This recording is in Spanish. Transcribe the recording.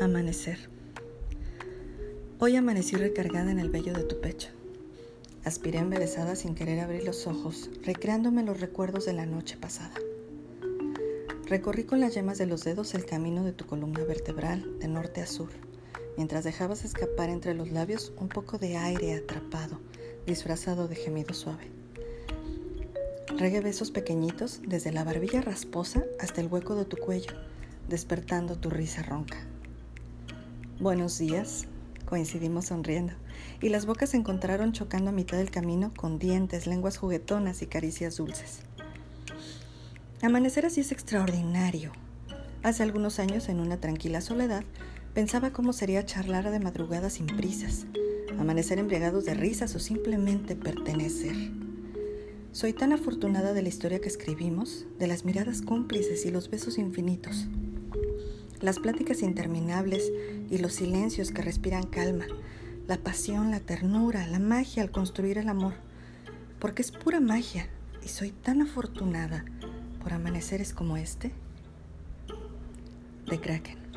Amanecer. Hoy amanecí recargada en el vello de tu pecho. Aspiré embelesada sin querer abrir los ojos, recreándome los recuerdos de la noche pasada. Recorrí con las yemas de los dedos el camino de tu columna vertebral de norte a sur, mientras dejabas escapar entre los labios un poco de aire atrapado, disfrazado de gemido suave. Regué besos pequeñitos desde la barbilla rasposa hasta el hueco de tu cuello, despertando tu risa ronca. Buenos días, coincidimos sonriendo, y las bocas se encontraron chocando a mitad del camino con dientes, lenguas juguetonas y caricias dulces. Amanecer así es extraordinario. Hace algunos años, en una tranquila soledad, pensaba cómo sería charlar de madrugada sin prisas, amanecer embriagados de risas o simplemente pertenecer. Soy tan afortunada de la historia que escribimos, de las miradas cómplices y los besos infinitos las pláticas interminables y los silencios que respiran calma, la pasión, la ternura, la magia al construir el amor, porque es pura magia y soy tan afortunada por amaneceres como este de Kraken.